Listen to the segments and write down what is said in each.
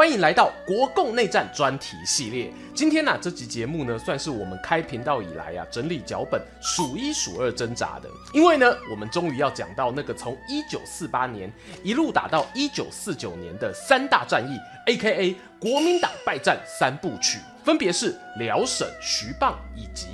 欢迎来到国共内战专题系列。今天呢、这集节目呢，算是我们开频道以来啊，整理脚本数一数二挣扎的。因为呢，我们终于要讲到那个从一九四八年一路打到一九四九年的三大战役，AKA 国民党败战三部曲，分别是辽沈、徐蚌以及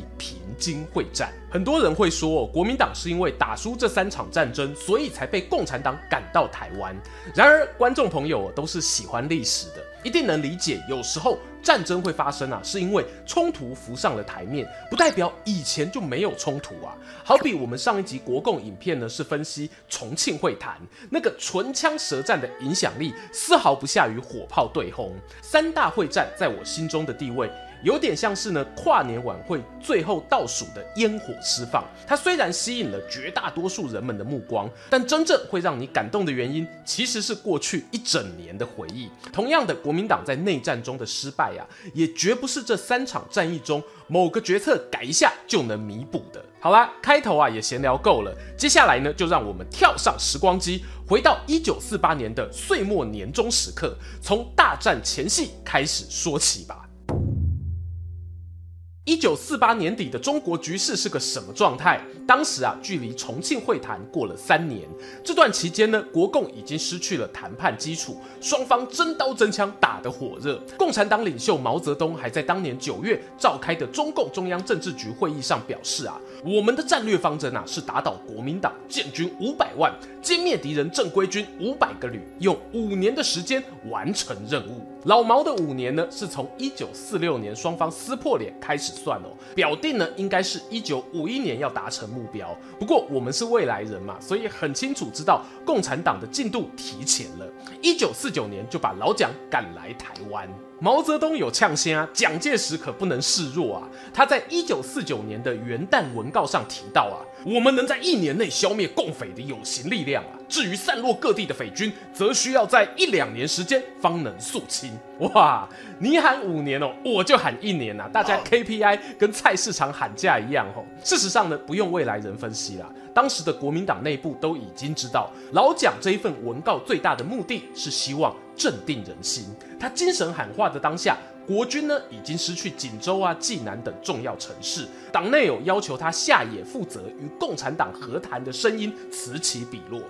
津会战。很多人会说，国民党是因为打输这三场战争，所以才被共产党赶到台湾。然而，观众朋友都是喜欢历史的，一定能理解，有时候战争会发生啊，是因为冲突浮上了台面，不代表以前就没有冲突啊。好比我们上一集国共影片呢，是分析重庆会谈那个唇枪舌战的影响力，丝毫不下于火炮对轰。三大会战在我心中的地位。有点像是呢跨年晚会最后倒数的烟火释放，它虽然吸引了绝大多数人们的目光，但真正会让你感动的原因，其实是过去一整年的回忆。同样的，国民党在内战中的失败啊，也绝不是这三场战役中某个决策改一下就能弥补的。好啦，开头啊也闲聊够了，接下来呢就让我们跳上时光机，回到一九四八年的岁末年终时刻，从大战前夕开始说起吧。一九四八年底的中国局势是个什么状态？当时啊，距离重庆会谈过了三年。这段期间呢，国共已经失去了谈判基础，双方真刀真枪打得火热。共产党领袖毛泽东还在当年九月召开的中共中央政治局会议上表示啊，我们的战略方针啊是打倒国民党，建军五百万，歼灭敌人正规军五百个旅，用五年的时间完成任务。老毛的五年呢，是从一九四六年双方撕破脸开始算哦，表定呢应该是一九五一年要达成目标。不过我们是未来人嘛，所以很清楚知道共产党的进度提前了，一九四九年就把老蒋赶来台湾。毛泽东有呛声啊，蒋介石可不能示弱啊！他在一九四九年的元旦文告上提到啊，我们能在一年内消灭共匪的有形力量啊，至于散落各地的匪军，则需要在一两年时间方能肃清。哇，你喊五年哦，我就喊一年呐！大家 KPI 跟菜市场喊价一样哦。事实上呢，不用未来人分析啦，当时的国民党内部都已经知道，老蒋这一份文告最大的目的是希望镇定人心。他精神喊话的当下，国军呢已经失去锦州啊、济南等重要城市，党内有要求他下野负责与共产党和谈的声音此起彼落。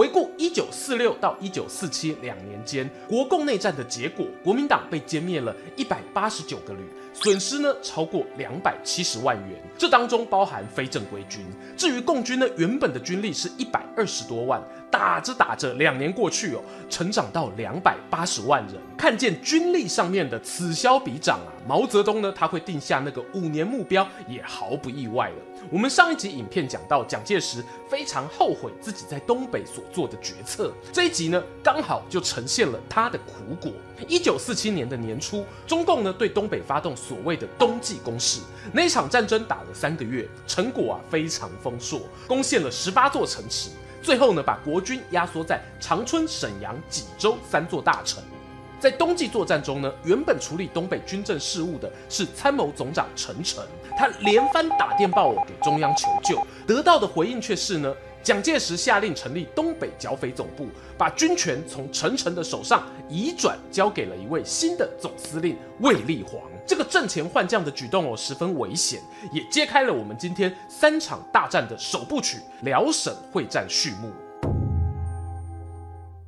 回顾一九四六到一九四七两年间国共内战的结果，国民党被歼灭了一百八十九个旅，损失呢超过两百七十万元，这当中包含非正规军。至于共军呢，原本的军力是一百二十多万，打着打着，两年过去哦，成长到两百八十万人。看见军力上面的此消彼长啊，毛泽东呢他会定下那个五年目标，也毫不意外了。我们上一集影片讲到，蒋介石非常后悔自己在东北所做的决策。这一集呢，刚好就呈现了他的苦果。一九四七年的年初，中共呢对东北发动所谓的冬季攻势，那场战争打了三个月，成果啊非常丰硕，攻陷了十八座城池，最后呢把国军压缩在长春、沈阳、济州三座大城。在冬季作战中呢，原本处理东北军政事务的是参谋总长陈诚，他连番打电报给中央求救，得到的回应却是呢，蒋介石下令成立东北剿匪总部，把军权从陈诚的手上移转交给了一位新的总司令卫立煌。这个阵前换将的举动哦，十分危险，也揭开了我们今天三场大战的首部曲——辽沈会战序幕。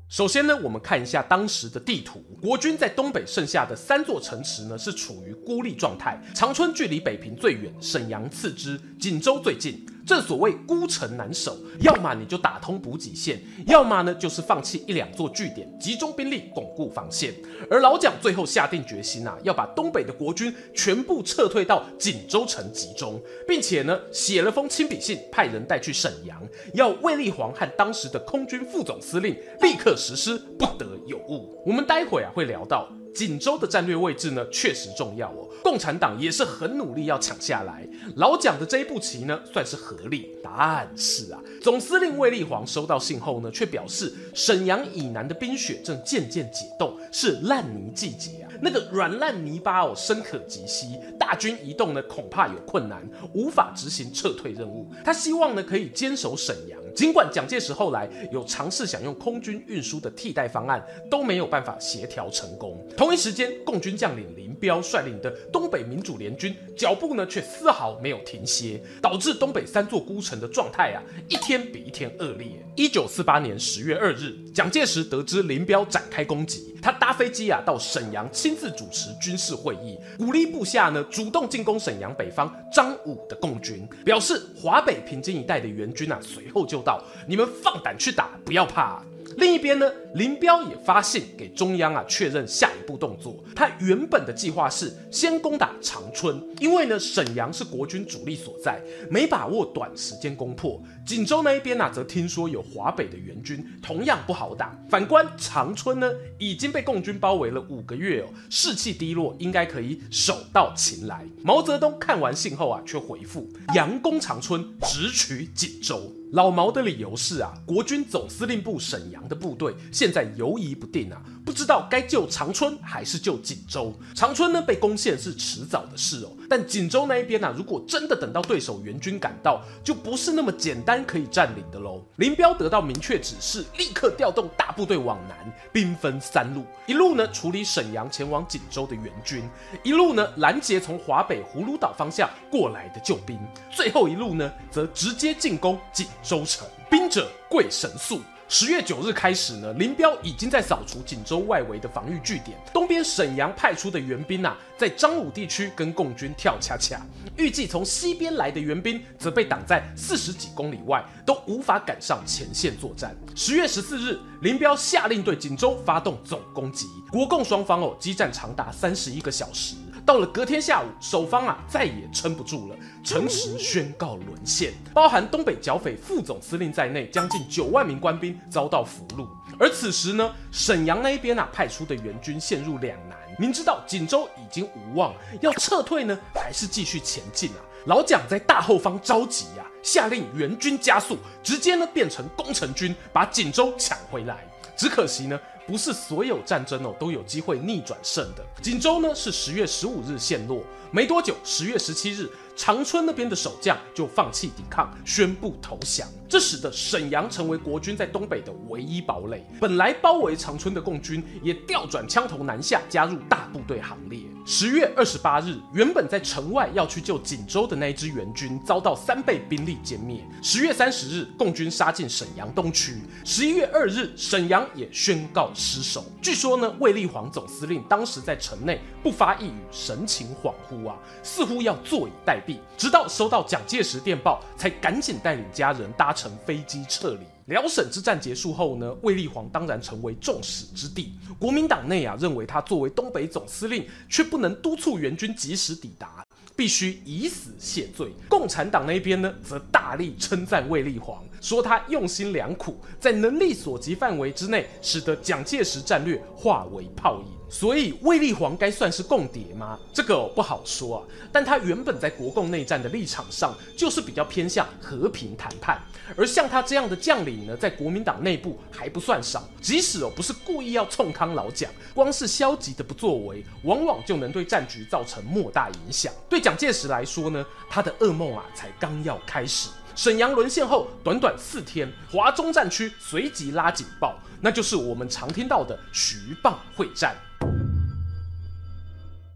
首先呢，我们看一下当时的地图。国军在东北剩下的三座城池呢，是处于孤立状态。长春距离北平最远，沈阳次之，锦州最近。正所谓孤城难守，要么你就打通补给线，要么呢就是放弃一两座据点，集中兵力巩固防线。而老蒋最后下定决心啊，要把东北的国军全部撤退到锦州城集中，并且呢写了封亲笔信，派人带去沈阳，要卫立煌和当时的空军副总司令立刻实施，不得有误。我们待会啊会聊到。锦州的战略位置呢确实重要哦，共产党也是很努力要抢下来。老蒋的这一步棋呢算是合理，但是啊，总司令卫立煌收到信后呢，却表示沈阳以南的冰雪正渐渐解冻，是烂泥季节啊，那个软烂泥巴哦深可及膝，大军移动呢恐怕有困难，无法执行撤退任务。他希望呢可以坚守沈阳。尽管蒋介石后来有尝试想用空军运输的替代方案，都没有办法协调成功。同一时间，共军将领林彪率领的东北民主联军脚步呢却丝毫没有停歇，导致东北三座孤城的状态啊一天比一天恶劣。一九四八年十月二日，蒋介石得知林彪展开攻击，他搭飞机啊到沈阳亲自主持军事会议，鼓励部下呢主动进攻沈阳北方张武的共军，表示华北平津一带的援军啊随后就。到你们放胆去打，不要怕。另一边呢，林彪也发信给中央啊，确认下一步动作。他原本的计划是先攻打长春，因为呢，沈阳是国军主力所在，没把握短时间攻破。锦州那一边呢、则听说有华北的援军，同样不好打。反观长春呢，已经被共军包围了五个月哦，士气低落，应该可以手到擒来。毛泽东看完信后啊，却回复：佯攻长春，直取锦州。老毛的理由是啊，国军总司令部沈阳的部队现在犹疑不定啊，不知道该救长春还是救锦州。长春呢被攻陷是迟早的事哦，但锦州那一边啊，如果真的等到对手援军赶到，就不是那么简单可以占领的喽。林彪得到明确指示，立刻调动大部队往南，兵分三路：一路呢处理沈阳前往锦州的援军，一路呢拦截从华北葫芦岛方向过来的救兵，最后一路呢则直接进攻锦。州城兵者贵神速。十月九日开始呢，林彪已经在扫除锦州外围的防御据点。东边沈阳派出的援兵啊，在张武地区跟共军跳恰恰。预计从西边来的援兵则被挡在四十几公里外，都无法赶上前线作战。十月十四日，林彪下令对锦州发动总攻击。国共双方哦，激战长达三十一个小时。到了隔天下午，守方啊再也撑不住了，城池宣告沦陷，包含东北剿匪副总司令在内，将近九万名官兵遭到俘虏。而此时呢，沈阳那边啊派出的援军陷入两难，明知道锦州已经无望，要撤退呢，还是继续前进啊？老蒋在大后方着急呀、啊，下令援军加速，直接呢变成攻城军，把锦州抢回来。只可惜呢。不是所有战争哦都有机会逆转胜的。锦州呢是十月十五日陷落，没多久，十月十七日，长春那边的守将就放弃抵抗，宣布投降。这使得沈阳成为国军在东北的唯一堡垒。本来包围长春的共军也调转枪头南下，加入大部队行列。十月二十八日，原本在城外要去救锦州的那一支援军，遭到三倍兵力歼灭。十月三十日，共军杀进沈阳东区。十一月二日，沈阳也宣告失守。据说呢，卫立煌总司令当时在城内不发一语，神情恍惚啊，似乎要坐以待毙。直到收到蒋介石电报，才赶紧带领家人搭乘飞机撤离。辽沈之战结束后呢，卫立煌当然成为众矢之的。国民党内啊，认为他作为东北总司令，却不能督促援军及时抵达，必须以死谢罪。共产党那边呢，则大力称赞卫立煌，说他用心良苦，在能力所及范围之内，使得蒋介石战略化为泡影。所以卫立煌该算是共谍吗？这个不好说啊。但他原本在国共内战的立场上，就是比较偏向和平谈判。而像他这样的将领呢，在国民党内部还不算少。即使哦不是故意要冲康老蒋，光是消极的不作为，往往就能对战局造成莫大影响。对蒋介石来说呢，他的噩梦啊才刚要开始。沈阳沦陷后，短短四天，华中战区随即拉警报，那就是我们常听到的徐蚌会战。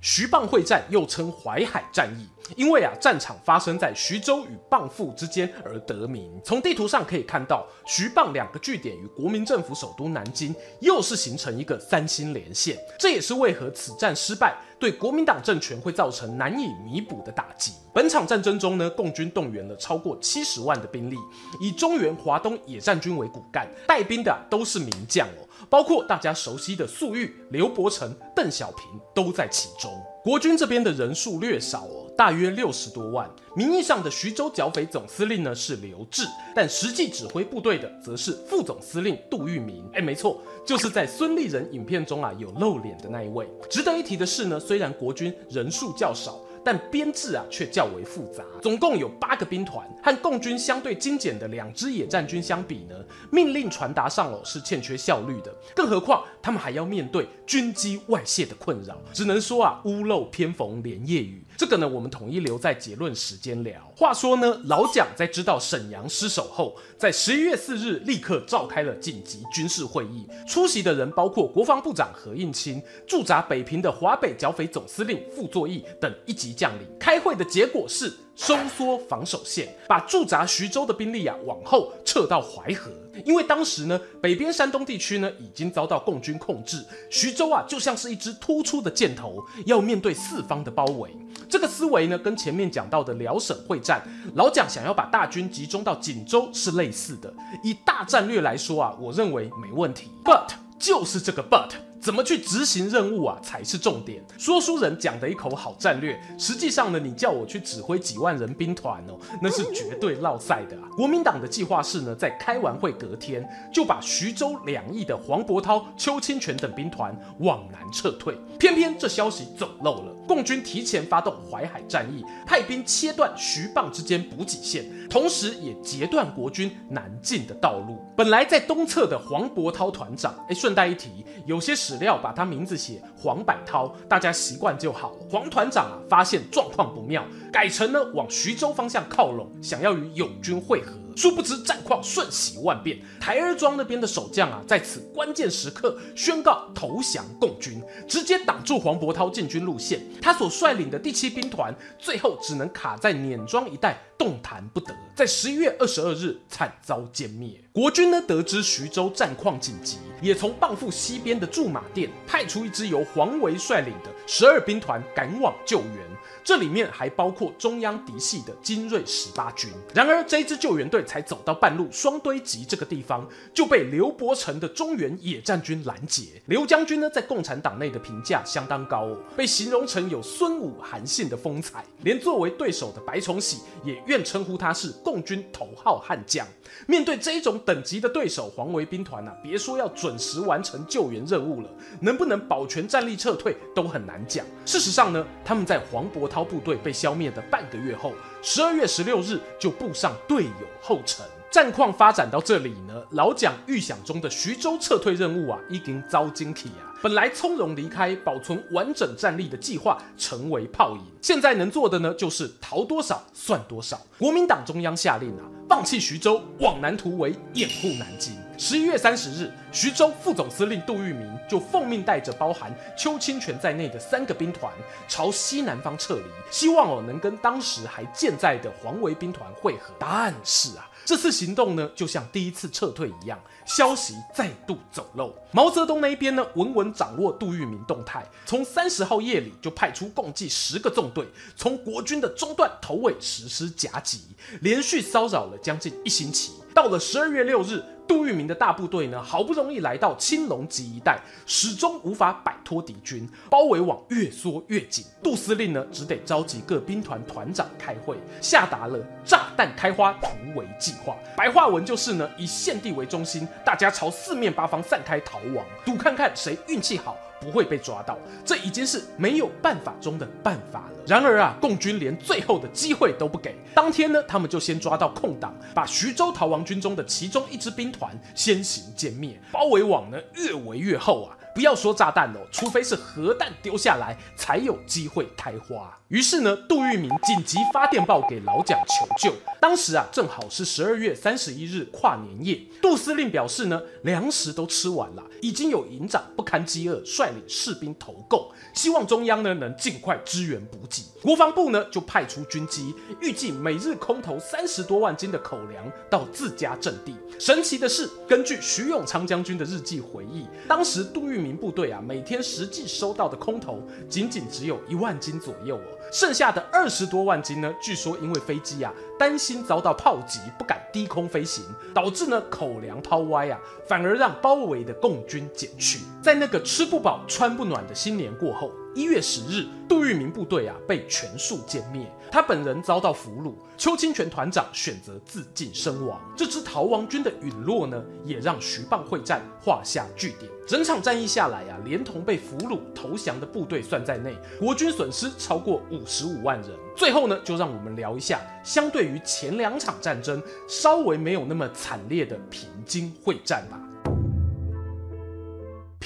徐蚌会战又称淮海战役，因为啊战场发生在徐州与蚌埠之间而得名。从地图上可以看到，徐蚌两个据点与国民政府首都南京又是形成一个三星连线。这也是为何此战失败对国民党政权会造成难以弥补的打击。本场战争中呢，共军动员了超过七十万的兵力，以中原华东野战军为骨干，带兵的都是名将哦。包括大家熟悉的粟裕、刘伯承、邓小平都在其中。国军这边的人数略少哦，大约六十多万。名义上的徐州剿匪总司令呢是刘峙，但实际指挥部队的则是副总司令杜聿明。哎，没错，就是在孙立人影片中啊有露脸的那一位。值得一提的是呢，虽然国军人数较少。但编制啊却较为复杂，总共有八个兵团，和共军相对精简的两支野战军相比呢，命令传达上哦是欠缺效率的。更何况他们还要面对军机外泄的困扰，只能说啊屋漏偏逢连夜雨。这个呢，我们统一留在结论时间聊。话说呢，老蒋在知道沈阳失守后，在十一月四日立刻召开了紧急军事会议，出席的人包括国防部长何应钦、驻扎北平的华北剿匪总司令傅作义等一级将领。开会的结果是收缩防守线，把驻扎徐州的兵力啊往后撤到淮河。因为当时呢，北边山东地区呢已经遭到共军控制，徐州啊就像是一支突出的箭头，要面对四方的包围。这个思维呢，跟前面讲到的辽沈会战，老蒋想要把大军集中到锦州是类似的。以大战略来说啊，我认为没问题。But 就是这个 But。怎么去执行任务啊，才是重点。说书人讲的一口好战略，实际上呢，你叫我去指挥几万人兵团哦，那是绝对落赛的啊。国民党的计划是呢，在开完会隔天就把徐州两翼的黄伯韬、邱清泉等兵团往南撤退。偏偏这消息走漏了，共军提前发动淮海战役，派兵切断徐蚌之间补给线，同时也截断国军南进的道路。本来在东侧的黄伯韬团长，哎，顺带一提，有些时史料把他名字写黄百韬，大家习惯就好。黄团长啊，发现状况不妙，改成呢往徐州方向靠拢，想要与友军会合。殊不知战况瞬息万变，台儿庄那边的守将啊，在此关键时刻宣告投降共军，直接挡住黄伯韬进军路线。他所率领的第七兵团最后只能卡在碾庄一带，动弹不得。在十一月二十二日惨遭歼灭。国军呢得知徐州战况紧急，也从蚌埠西边的驻马店派出一支由黄维率领的十二兵团赶往救援。这里面还包括中央嫡系的精锐十八军。然而，这支救援队才走到半路，双堆集这个地方就被刘伯承的中原野战军拦截。刘将军呢，在共产党内的评价相当高哦，被形容成有孙武、韩信的风采。连作为对手的白崇禧也愿称呼他是共军头号悍将。面对这一种等级的对手，黄维兵团啊，别说要准时完成救援任务了，能不能保全战力撤退都很难讲。事实上呢，他们在黄伯韬部队被消灭的半个月后，十二月十六日就步上队友后尘。战况发展到这里呢，老蒋预想中的徐州撤退任务啊，已经遭惊起啊！本来从容离开、保存完整战力的计划成为泡影。现在能做的呢，就是逃多少算多少。国民党中央下令啊，放弃徐州，往南突围，掩护南京。十一月三十日，徐州副总司令杜聿明就奉命带着包含邱清泉在内的三个兵团朝西南方撤离，希望哦能跟当时还健在的黄维兵团会合。但是啊，这次行动呢，就像第一次撤退一样，消息再度走漏。毛泽东那一边呢，稳稳掌握杜聿明动态，从三十号夜里就派出共计十个纵队，从国军的中段头尾实施夹击，连续骚扰了将近一星期。到了十二月六日。杜聿明的大部队呢，好不容易来到青龙集一带，始终无法摆脱敌军包围网，越缩越紧。杜司令呢，只得召集各兵团团长开会，下达了炸弹开花突围计划。白话文就是呢，以献地为中心，大家朝四面八方散开逃亡，赌看看谁运气好。不会被抓到，这已经是没有办法中的办法了。然而啊，共军连最后的机会都不给。当天呢，他们就先抓到空档，把徐州逃亡军中的其中一支兵团先行歼灭。包围网呢，越围越厚啊。不要说炸弹了，除非是核弹丢下来，才有机会开花。于是呢，杜聿明紧急发电报给老蒋求救。当时啊，正好是十二月三十一日跨年夜。杜司令表示呢，粮食都吃完了，已经有营长不堪饥饿，率领士兵投共，希望中央呢能尽快支援补给。国防部呢就派出军机，预计每日空投三十多万斤的口粮到自家阵地。神奇的是，根据徐永昌将军的日记回忆，当时杜聿明。部队啊，每天实际收到的空投仅仅只有一万斤左右哦，剩下的二十多万斤呢，据说因为飞机啊担心遭到炮击，不敢低空飞行，导致呢口粮抛歪啊，反而让包围的共军减去。在那个吃不饱穿不暖的新年过后。一月十日，杜聿明部队啊被全数歼灭，他本人遭到俘虏，邱清泉团长选择自尽身亡。这支逃亡军的陨落呢，也让徐蚌会战画下句点。整场战役下来啊，连同被俘虏投降的部队算在内，国军损失超过五十五万人。最后呢，就让我们聊一下，相对于前两场战争，稍微没有那么惨烈的平津会战吧。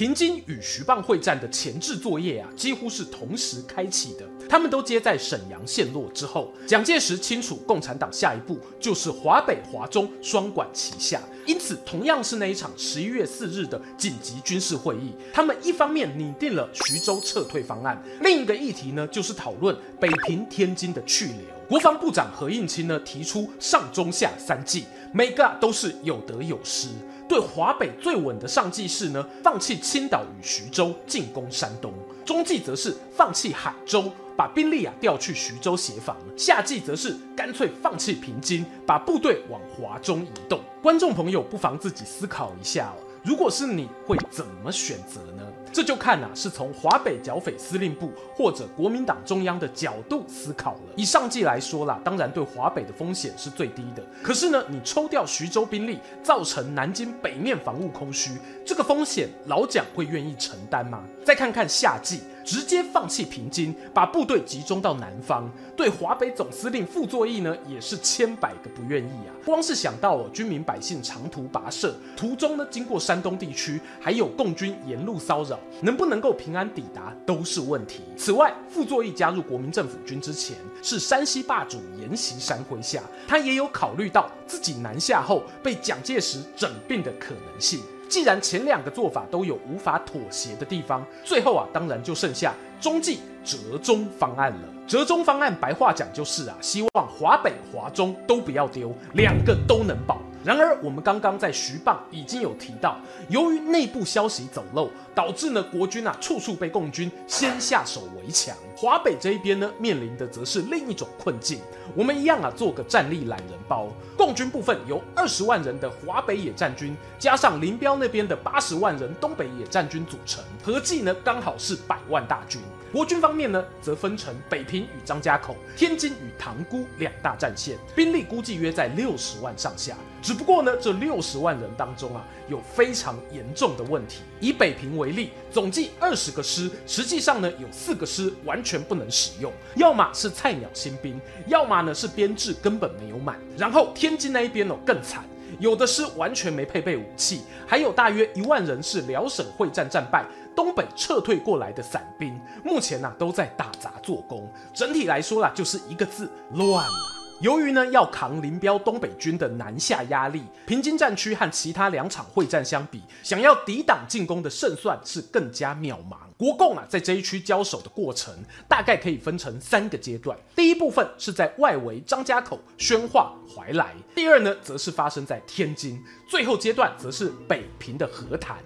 平津与徐蚌会战的前置作业啊，几乎是同时开启的。他们都接在沈阳陷落之后。蒋介石清楚，共产党下一步就是华北、华中双管齐下。因此，同样是那一场十一月四日的紧急军事会议，他们一方面拟定了徐州撤退方案，另一个议题呢，就是讨论北平、天津的去留。国防部长何应钦呢，提出上中下三计，每个都是有得有失。对华北最稳的上计是呢，放弃青岛与徐州，进攻山东；中计则是放弃海州，把兵力啊调去徐州协防；下计则是干脆放弃平津，把部队往华中移动。观众朋友不妨自己思考一下哦，如果是你会怎么选择呢？这就看呐、啊，是从华北剿匪司令部或者国民党中央的角度思考了。以上计来说啦，当然对华北的风险是最低的。可是呢，你抽调徐州兵力，造成南京北面防务空虚，这个风险老蒋会愿意承担吗？再看看下季。直接放弃平津，把部队集中到南方，对华北总司令傅作义呢，也是千百个不愿意啊。光是想到哦，军民百姓长途跋涉，途中呢经过山东地区，还有共军沿路骚扰，能不能够平安抵达都是问题。此外，傅作义加入国民政府军之前，是山西霸主阎锡山麾下，他也有考虑到自己南下后被蒋介石整并的可能性。既然前两个做法都有无法妥协的地方，最后啊，当然就剩下中继折中方案了。折中方案白话讲就是啊，希望华北、华中都不要丢，两个都能保。然而，我们刚刚在徐蚌已经有提到，由于内部消息走漏，导致呢国军啊处处被共军先下手为强。华北这一边呢面临的则是另一种困境。我们一样啊做个战力懒人包，共军部分由二十万人的华北野战军，加上林彪那边的八十万人东北野战军组成，合计呢刚好是百万大军。国军方面呢则分成北平与张家口、天津与塘沽两大战线，兵力估计约在六十万上下。只不过呢，这六十万人当中啊，有非常严重的问题。以北平为例，总计二十个师，实际上呢，有四个师完全不能使用，要么是菜鸟新兵，要么呢是编制根本没有满。然后天津那一边哦更惨，有的师完全没配备武器，还有大约一万人是辽沈会战战败，东北撤退过来的散兵，目前呢、都在打杂做工。整体来说啦，就是一个字：乱。由于呢要扛林彪东北军的南下压力，平津战区和其他两场会战相比，想要抵挡进攻的胜算是更加渺茫。国共啊在这一区交手的过程，大概可以分成三个阶段。第一部分是在外围张家口、宣化、怀来；第二呢则是发生在天津；最后阶段则是北平的和谈。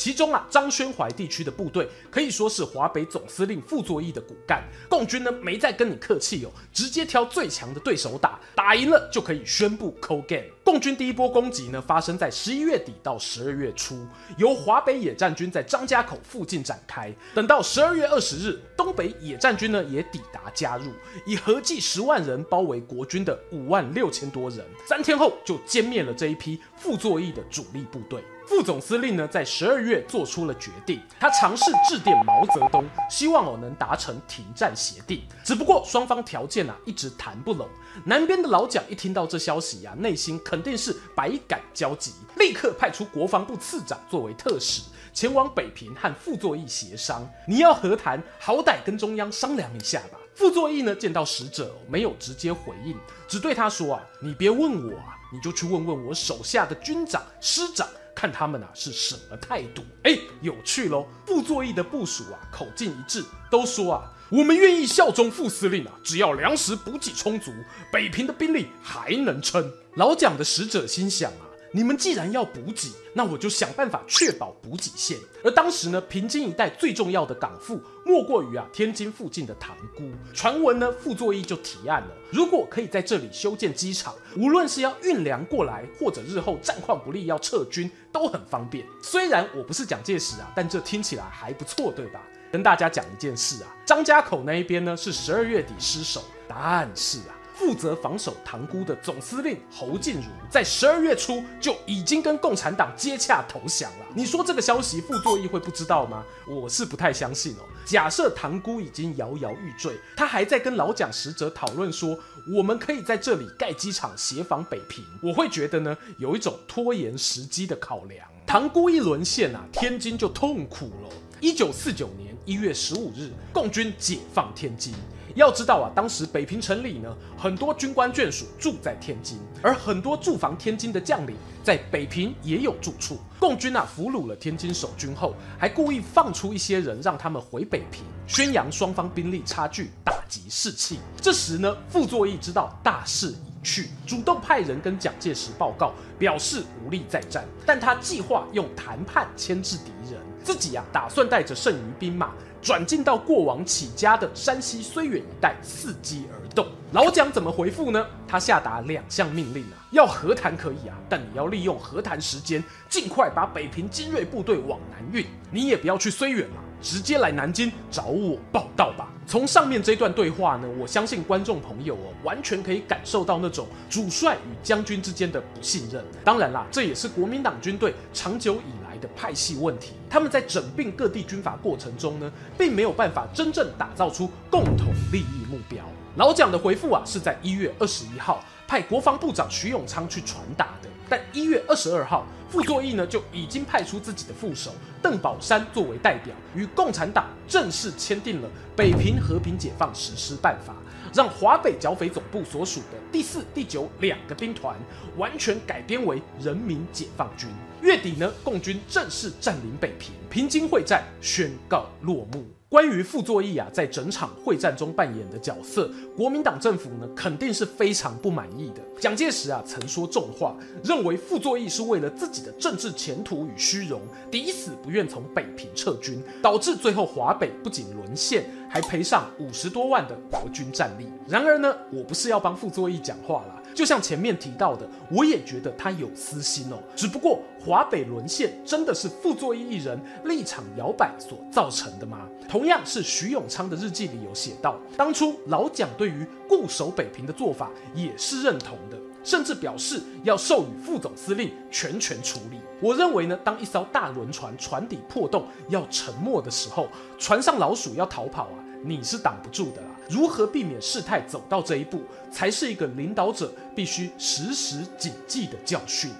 其中啊，张宣怀地区的部队可以说是华北总司令傅作义的骨干。共军呢没再跟你客气哦，直接挑最强的对手打，打赢了就可以宣布扣 game。共军第一波攻击呢发生在十一月底到十二月初，由华北野战军在张家口附近展开。等到十二月二十日，东北野战军呢也抵达加入，以合计十万人包围国军的五万六千多人，三天后就歼灭了这一批傅作义的主力部队。副总司令呢，在十二月做出了决定，他尝试致电毛泽东，希望我能达成停战协定。只不过双方条件啊，一直谈不拢。南边的老蒋一听到这消息呀、内心肯定是百感交集，立刻派出国防部次长作为特使，前往北平和傅作义协商。你要和谈，好歹跟中央商量一下吧。傅作义呢，见到使者没有直接回应，只对他说啊，你别问我啊，你就去问问我手下的军长、师长。看他们啊是什么态度？哎，有趣喽！傅作义的部署啊口径一致，都说啊，我们愿意效忠副司令啊，只要粮食补给充足，北平的兵力还能撑。老蒋的使者心想啊。你们既然要补给，那我就想办法确保补给线。而当时呢，平津一带最重要的港埠莫过于啊天津附近的塘沽。传闻呢，傅作义就提案了，如果可以在这里修建机场，无论是要运粮过来，或者日后战况不利要撤军，都很方便。虽然我不是蒋介石啊，但这听起来还不错，对吧？跟大家讲一件事啊，张家口那一边呢是十二月底失守，但是啊。负责防守塘沽的总司令侯静茹，在十二月初就已经跟共产党接洽投降了。你说这个消息傅作义会不知道吗？我是不太相信哦。假设塘沽已经摇摇欲坠，他还在跟老蒋使者讨论说，我们可以在这里盖机场协防北平，我会觉得呢，有一种拖延时机的考量。塘沽一沦陷啊，天津就痛苦了。一九四九年一月十五日，共军解放天津。要知道啊，当时北平城里呢，很多军官眷属住在天津，而很多驻防天津的将领在北平也有住处。共军啊，俘虏了天津守军后，还故意放出一些人让他们回北平，宣扬双方兵力差距，打击士气。这时呢，傅作义知道大势已去，主动派人跟蒋介石报告，表示无力再战，但他计划用谈判牵制敌人，自己啊，打算带着剩余兵马。转进到过往起家的山西绥远一带，伺机而动。老蒋怎么回复呢？他下达两项命令啊，要和谈可以啊，但你要利用和谈时间，尽快把北平精锐部队往南运。你也不要去绥远了，直接来南京找我报道吧。从上面这段对话呢，我相信观众朋友哦，完全可以感受到那种主帅与将军之间的不信任。当然啦，这也是国民党军队长久以来的派系问题。他们在整并各地军阀过程中呢，并没有办法真正打造出共同利益目标。老蒋的回复啊，是在一月二十一号派国防部长徐永昌去传达的。但一月二十二号，傅作义呢就已经派出自己的副手邓宝山作为代表，与共产党正式签订了《北平和平解放实施办法》，让华北剿匪总部所属的第四、第九两个兵团完全改编为人民解放军。月底呢，共军正式占领北平，平津会战宣告落幕。关于傅作义啊，在整场会战中扮演的角色，国民党政府呢肯定是非常不满意的。蒋介石啊曾说重话，认为傅作义是为了自己的政治前途与虚荣，抵死不愿从北平撤军，导致最后华北不仅沦陷，还赔上五十多万的国军战力。然而呢，我不是要帮傅作义讲话啦。就像前面提到的，我也觉得他有私心哦。只不过华北沦陷真的是傅作义一人立场摇摆所造成的吗？同样是徐永昌的日记里有写到，当初老蒋对于固守北平的做法也是认同的，甚至表示要授予副总司令全权处理。我认为呢，当一艘大轮船船底破洞要沉没的时候，船上老鼠要逃跑啊，你是挡不住的啦。如何避免事态走到这一步，才是一个领导者必须时时谨记的教训。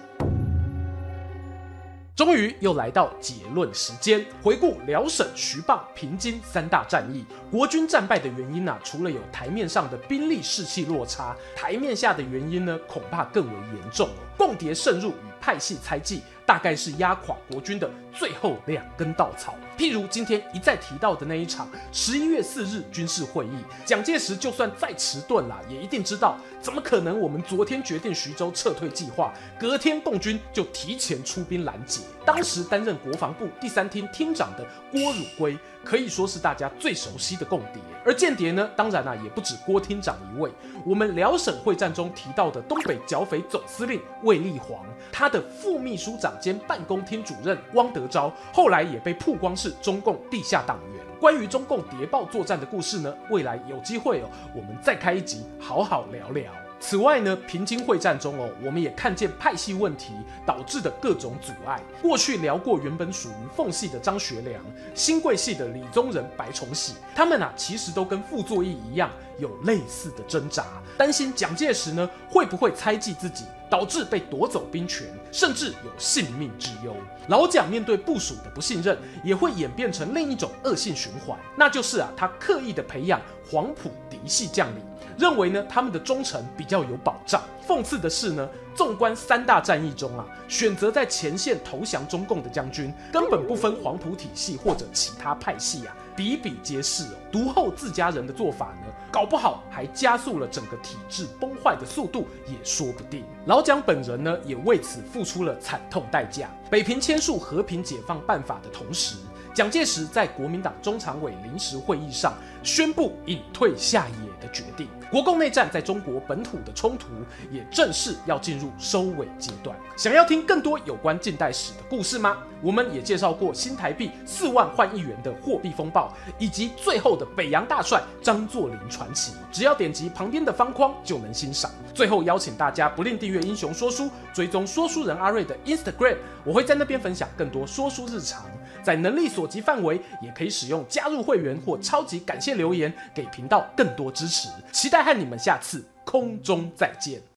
终于又来到结论时间，回顾辽沈、徐蚌、平津三大战役，国军战败的原因啊，除了有台面上的兵力士气落差，台面下的原因呢，恐怕更为严重。共谍渗入与派系猜忌。大概是压垮国军的最后两根稻草。譬如今天一再提到的那一场十一月四日军事会议，蒋介石就算再迟钝啦，也一定知道，怎么可能我们昨天决定徐州撤退计划，隔天共军就提前出兵拦截。当时担任国防部第三厅厅长的郭汝瑰，可以说是大家最熟悉的共谍。而间谍呢，当然啊，也不止郭厅长一位。我们辽沈会战中提到的东北剿匪总司令卫立煌，他的副秘书长。兼办公厅主任汪德昭，后来也被曝光是中共地下党员。关于中共谍报作战的故事呢，未来有机会哦，我们再开一集好好聊聊。此外呢，平津会战中哦，我们也看见派系问题导致的各种阻碍。过去聊过，原本属于奉系的张学良、新贵系的李宗仁、白崇禧，他们啊，其实都跟傅作义一样，有类似的挣扎，担心蒋介石呢会不会猜忌自己。导致被夺走兵权，甚至有性命之忧。老蒋面对部属的不信任，也会演变成另一种恶性循环，那就是啊，他刻意的培养黄埔嫡系将领，认为呢他们的忠诚比较有保障。讽刺的是呢，纵观三大战役中啊，选择在前线投降中共的将军，根本不分黄埔体系或者其他派系啊。比比皆是哦，独厚自家人的做法呢，搞不好还加速了整个体制崩坏的速度，也说不定。老蒋本人呢，也为此付出了惨痛代价。北平签署和平解放办法的同时，蒋介石在国民党中常委临时会议上宣布隐退下野的决定。国共内战在中国本土的冲突也正式要进入收尾阶段。想要听更多有关近代史的故事吗？我们也介绍过新台币四万换一元的货币风暴，以及最后的北洋大帅张作霖传奇。只要点击旁边的方框就能欣赏。最后邀请大家不吝订阅英雄说书，追踪说书人阿瑞的 Instagram，我会在那边分享更多说书日常。在能力所及范围，也可以使用加入会员或超级感谢留言，给频道更多支持。期待和你们下次空中再见。